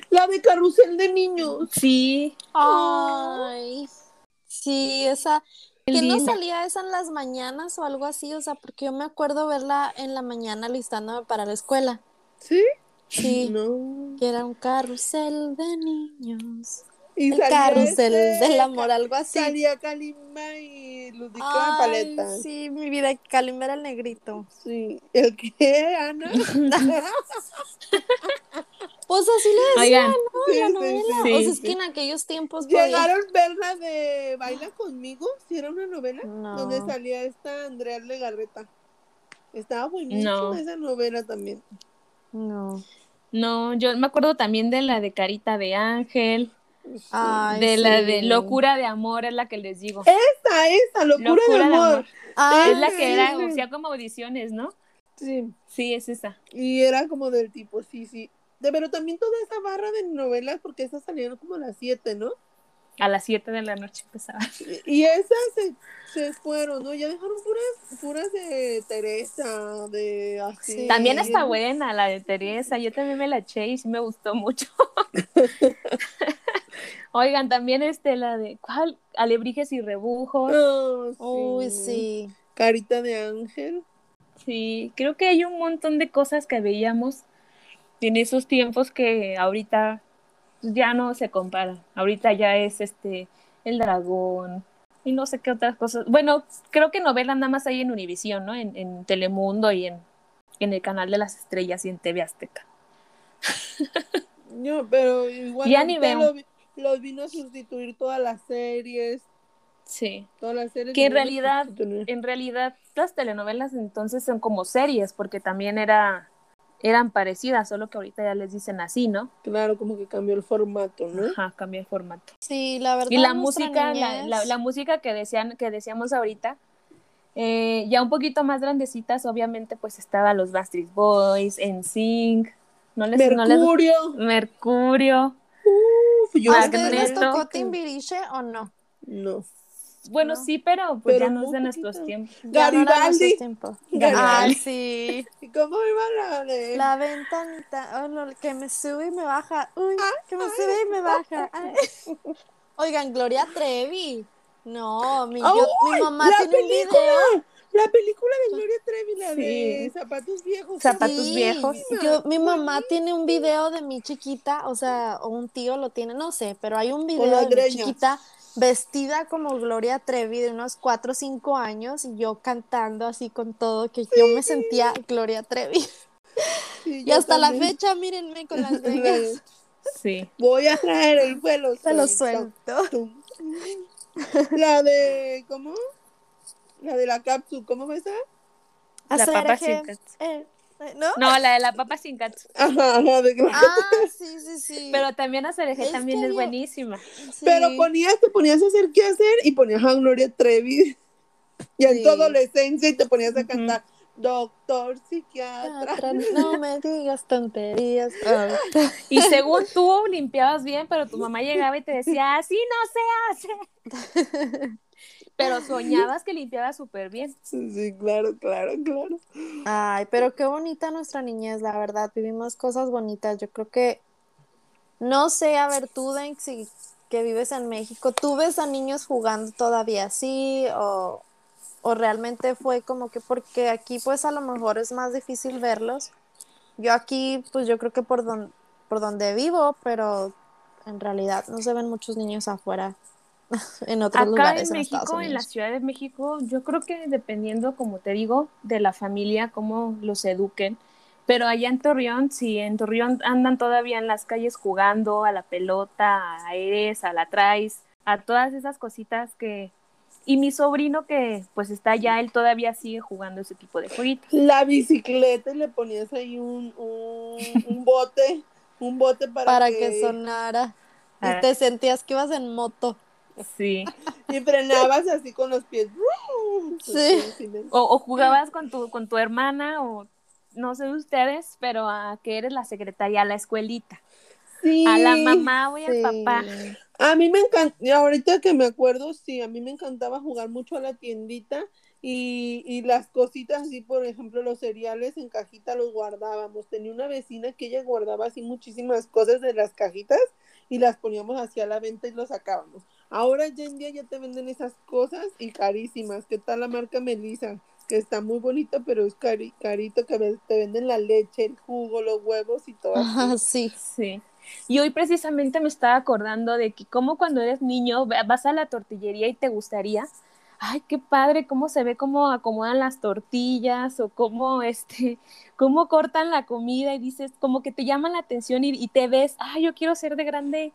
La de Carrusel de Niños. Sí. Ay. Sí, esa. Qué ¿Que no salía esa en las mañanas o algo así? O sea, porque yo me acuerdo verla en la mañana listándome para la escuela. ¿Sí? Sí. No. Que era un carrusel de niños. Y El carrusel del amor, algo así. Salía Kalima y Ludica Ay, Paleta. sí, mi vida, Kalim era el negrito. Sí. ¿El qué, Ana? (laughs) (laughs) Pues así le decían, Oigan, ¿no? Sí, la novela. sí, o sea, sí, es que en aquellos tiempos podía- ¿Llegaron a ver la de Baila conmigo? ¿Sí era una novela? No. Donde salía esta Andrea Legarreta. Estaba buenísima No. esa novela también. No. no, yo me acuerdo también de la de Carita de Ángel, Ay, de la de Locura de Amor, es la que les digo. Esa, esa, locura, Locura de de amor. Ay, es la que era, como audiciones, ¿no? Sí. Sí, es esa. Y era como del tipo, sí, sí. De, pero también toda esa barra de novelas, porque esas salieron como a las 7, ¿no? A las 7 de la noche empezaba. Y esas se, se fueron, ¿no? Ya dejaron puras, puras de Teresa, de así. Sí. También está buena la de Teresa, yo también me la eché y sí me gustó mucho. (laughs) Oigan, también este, la de, ¿cuál? Alebrijes y rebujos. Oh, sí. Uy, sí. Carita de ángel. Sí, creo que hay un montón de cosas que veíamos en esos tiempos que ahorita pues, ya no se comparan. Ahorita ya es este, el dragón y no sé qué otras cosas. Bueno, creo que novelas nada más hay en Univisión, ¿no? En, en Telemundo y en, en el canal de las estrellas y en TV Azteca. No, pero igual Ya ni veo. lo los vino a sustituir todas las series. Sí. Todas las series. Que en realidad, en realidad las telenovelas entonces son como series, porque también era, eran parecidas, solo que ahorita ya les dicen así, ¿no? Claro, como que cambió el formato, ¿no? Ajá, cambia el formato. Sí, la verdad. Y la música, la, niñez- la, la música que decían, que decíamos ahorita, eh, ya un poquito más grandecitas, obviamente, pues estaba los Backstreet Boys, NSYNC, no les, no les- Mercurio. Mercurio. Uf, yo ¿A Ah, ustedes Magneto. les tocó. Timbiriche o no? No. Bueno, No. sí, pero pues Pero ya no es de nuestros tiempos. Ya no era Garibaldi. nuestros tiempos. (laughs) Garibaldi. Ay, sí. (laughs) ¿Y cómo iba la de.? La ventanita, oh, no, que me sube y me baja. Uy, que me sube y me baja. (laughs) Ay. Oigan, Gloria Trevi. No, mi, yo- mi mamá la tiene un video. La película de Gloria Trevi, la Sí. de Zapatos Viejos. Zapatos Sí, viejos. Yo, mi mamá tiene un video de mi chiquita, o sea, o un tío lo tiene, no sé, pero hay un video de mi chiquita vestida como Gloria Trevi de unos 4 o 5 años y yo cantando así con todo, que yo me sentía Gloria Trevi. Sí, (laughs) Y hasta la fecha, mírenme con las (laughs) greñas. Sí. Voy a traer el vuelo. Se lo suelto. La de. ¿Cómo? La de la cápsula. ¿Cómo va esa? La papa ¿No? No, la de la papa sin katsu. Ajá, ajá, de. Ah, sí, sí, sí. Pero también Acerejé Es también es yo- buenísima. Sí. Pero ponías, te ponías a hacer qué hacer y ponías a Gloria Trevi. Y en Sí. tu adolescencia y te ponías a cantar Doctor Psiquiatra. No me digas tonterías. Y según tú limpiabas bien, pero tu mamá llegaba y te decía, así no se hace. (laughs) Pero soñabas que limpiabas (laughs) súper bien. Sí, claro, claro, claro. Ay, pero qué bonita nuestra niñez, la verdad. Vivimos cosas bonitas. Yo creo que, no sé, a ver, tú, Denk, si que vives en México, ¿tú ves a niños jugando todavía así? O, o realmente fue como que porque aquí pues a lo mejor es más difícil verlos. Yo aquí, pues yo creo que por, don- por donde vivo, pero en realidad no se ven muchos niños afuera (laughs) en otros Acá lugares en en Estados México, en la. Ciudad de México, yo creo que dependiendo, como te digo, de la familia, cómo los eduquen. Pero allá en Torreón, sí, en Torreón andan todavía en las calles jugando a la pelota, a eres, a la traes, a todas esas cositas que... Y mi sobrino que pues está allá, él todavía sigue jugando ese tipo de jueguitos. La bicicleta y le ponías ahí un, un, un bote, un bote para, para que, que sonara Ah. y te sentías que ibas en moto. Sí. y frenabas así con los pies. Sí. O, o jugabas con tu, con tu hermana o no sé ustedes, pero a que eres la secretaria, a la escuelita. Sí, A la mamá voy Sí. al papá. A mí me encanta, ahorita que me acuerdo, sí, a mí me encantaba jugar mucho a la tiendita y, y las cositas así, por ejemplo, los cereales en cajita los guardábamos. Tenía una vecina que ella guardaba así muchísimas cosas de las cajitas y las poníamos hacia la venta y los sacábamos. Ahora ya en día ya te venden esas cosas y carísimas. ¿Qué tal la marca Melissa? Que está muy bonito, pero es cari- carito, que te venden la leche, el jugo, los huevos y todo. así. Ajá, sí. Sí. Y hoy precisamente me estaba acordando de que como cuando eres niño va- vas a la tortillería y te gustaría, ay, qué padre, cómo se ve cómo acomodan las tortillas o cómo este, cómo cortan la comida y dices, como que te llama la atención y, y te ves, ay, yo quiero ser de grande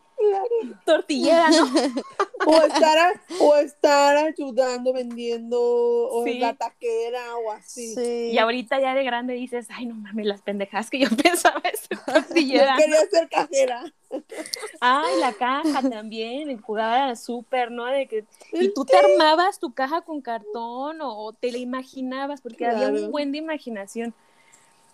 tortillera, ¿no? (laughs) O estar, a- o estar ayudando, vendiendo, o Sí. la taquera o así. Sí. Y ahorita ya de grande dices, ay, no mames, las pendejadas que yo (laughs) pensaba ser (laughs) Yo tortillera. quería ser cajera. Ay, la caja también, al súper, ¿no? De que, y tú te armabas tu caja con cartón o, o te la imaginabas, porque había un buen de imaginación.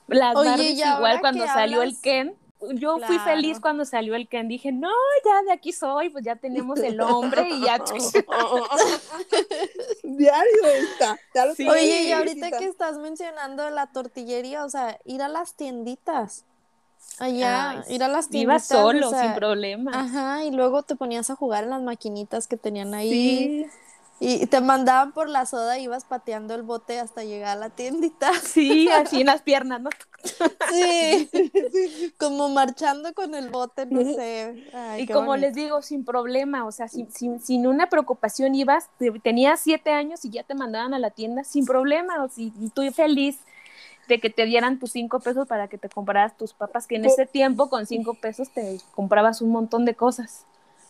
Las Oye, Barbies igual cuando salió el Ken. Yo fui feliz cuando salió el Ken. Dije, no, ya de aquí soy, pues ya tenemos el hombre y ya. (laughs) (laughs) Diario está. Ya lo Sí. tengo Oye, y ahorita que estás mencionando la tortillería, o sea, ir a las tienditas. Allá, Ay, ir a las Iba tienditas. solo, o sea, sin problema. Ajá, y luego te ponías a jugar en las maquinitas que tenían ahí. Sí, Y te mandaban por la soda ibas pateando el bote hasta llegar a la tiendita. sí, así en las piernas, ¿no? (laughs) (laughs) Sí, como marchando con el bote, no sé. Ay, y como bonito. les digo, sin problema, o sea, sin, sin, sin una preocupación ibas, te- tenías siete años y ya te mandaban a la tienda sin problema, o si, y tú feliz de que te dieran tus cinco pesos para que te compraras tus papas, que en ese tiempo con cinco pesos te comprabas un montón de cosas,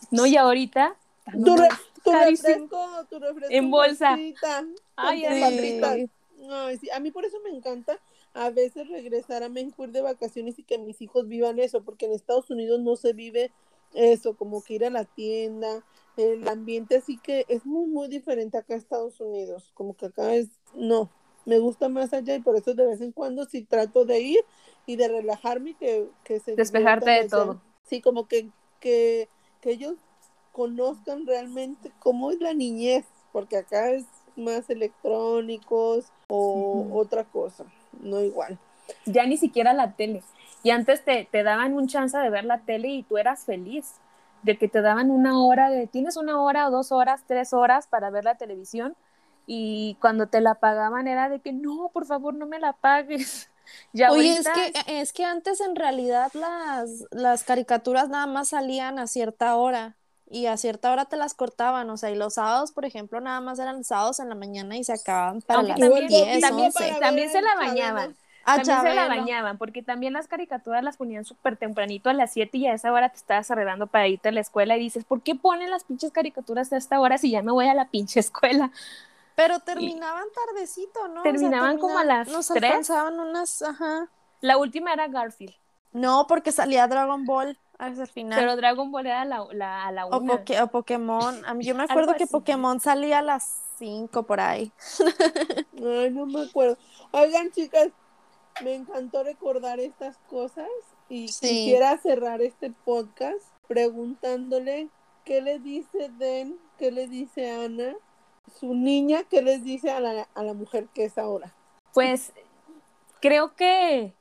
¿no? Y ahorita... ah, Tu, re- refresco, tu refresco En bolsa. bolsita, Ay. Ay, sí, a mí por eso me encanta a veces regresar a ir de vacaciones y que mis hijos vivan eso, porque en Estados Unidos no se vive eso, como que ir a la tienda, el ambiente así que es muy, muy diferente acá a Estados Unidos, como que acá es, no, me gusta más allá y por eso de vez en cuando sí trato de ir y de relajarme que, que se Despejarte de allá. todo. Sí, como que, que, que ellos conozcan realmente cómo es la niñez, porque acá es más electrónicos o otra cosa, no igual. ya ni siquiera la tele. Y antes te, te daban un chance de ver la tele y tú eras feliz de que te daban una hora de, tienes una hora o dos horas, tres horas para ver la televisión y cuando te la pagaban era de que no, por favor, no me la pagues. (laughs) Ya Oye, es ahorita- que, es que antes en realidad las, las caricaturas nada más salían a cierta hora y a cierta hora te las cortaban, o sea, y los sábados, por ejemplo, nada más eran sábados en la mañana y se acababan para aunque las también, Igual 10, también, 11. para también se la bañaban. Ah, También se la bañaban, porque también las caricaturas las ponían súper tempranito a las 7 y a esa hora te estabas arreglando para irte a la escuela y dices, ¿por qué ponen las pinches caricaturas a esta hora si ya me voy a la pinche escuela? Pero terminaban tardecito, ¿no? O sea, Terminaban como a las Nos tres. alcanzaban unas, ajá. La última era Garfield, No, porque salía Dragon Ball el final. pero Dragon Ball era la, la, a la o, una. O Pokémon. Yo me (laughs) acuerdo que. Pokémon salía a las 5 por ahí. (laughs) Ay, no me acuerdo. Oigan, chicas, me encantó recordar estas cosas y Sí. quisiera cerrar este podcast preguntándole qué le dice Den, qué le dice Ana, su niña, qué les dice a la, a la mujer que es ahora. Pues creo que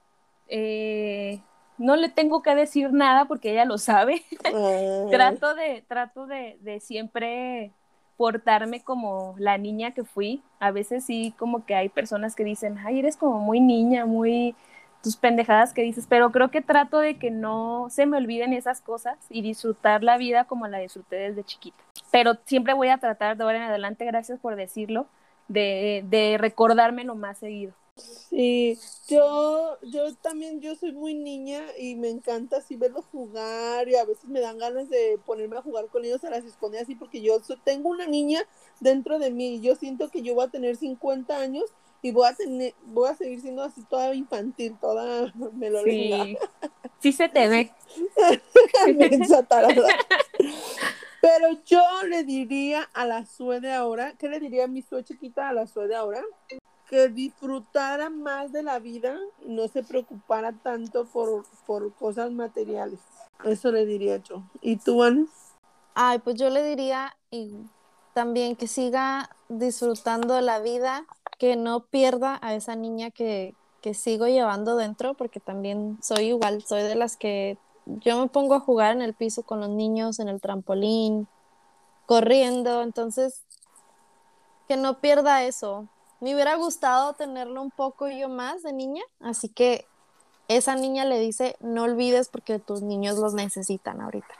eh, no le tengo que decir nada porque ella lo sabe. (laughs) Trato de, trato de, de siempre portarme como la niña que fui. A veces sí, como que hay personas que dicen, ay, eres como muy niña, muy tus pendejadas que dices, pero creo que trato de que no se me olviden esas cosas y disfrutar la vida como la disfruté desde chiquita. Pero siempre voy a tratar de ahora en adelante, gracias por decirlo, de, de recordármelo más seguido. Sí, yo, yo también, yo soy muy niña y me encanta así verlos jugar y a veces me dan ganas de ponerme a jugar con ellos a las escondidas así porque yo so- tengo una niña dentro de mí y yo siento que yo voy a tener 50 años y voy a tener, voy a seguir siendo así toda infantil, toda (laughs) melolenga, Sí, sí se te ve. (laughs) (laughs) Pero yo le diría a la Sue de ahora, ¿qué le diría a mi Sue chiquita a la Sue de ahora? que disfrutara más de la vida y no se preocupara tanto por, por cosas materiales. Eso le diría yo. ¿Y tú, Ana? Ay, pues yo le diría y también que siga disfrutando la vida, que no pierda a esa niña que, que sigo llevando dentro, porque también soy igual, soy de las que yo me pongo a jugar en el piso con los niños, en el trampolín, corriendo, entonces que no pierda eso. Me hubiera gustado tenerlo un poco yo más de niña, así que esa niña le dice, no olvides porque tus niños los necesitan ahorita.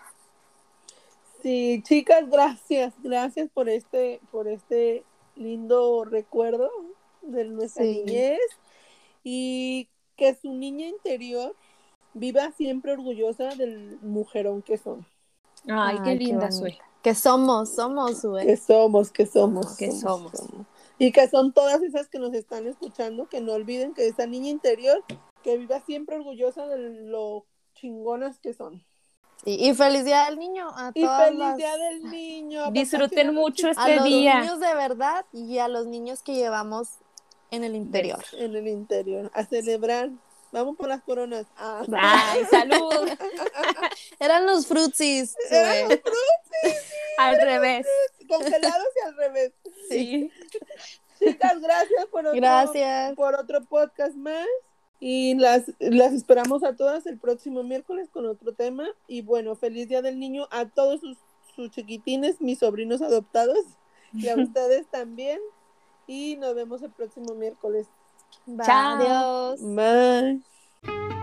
Sí, chicas, gracias, gracias por este, por este lindo recuerdo de nuestra Sí. niñez y que su niña interior viva siempre orgullosa del mujerón que son, Ay, qué linda soy. Que somos, somos, Sue. que somos, que somos, Que somos. Y que son todas esas que nos están escuchando, que no olviden que esa niña interior, que viva siempre orgullosa de lo chingonas que son. Y, y feliz día del niño a Y todas feliz las- día del niño. Disfruten mucho a este los día. niños de verdad y a los niños que llevamos en el interior. En el interior, a celebrar. Vamos por las coronas. Ah. Ay, (laughs) salud. (laughs) Eran los frutsis. Eran Sue. (laughs) Al revés. Congelados y al revés. Sí. Chicas, gracias por otro, Gracias. por otro podcast más. Y las, las esperamos a todas el próximo miércoles con otro tema. Y bueno, feliz Día del Niño a todos sus, sus chiquitines, mis sobrinos adoptados, y a ustedes también. Y nos vemos el próximo miércoles. Bye. Chao. Adiós. Bye.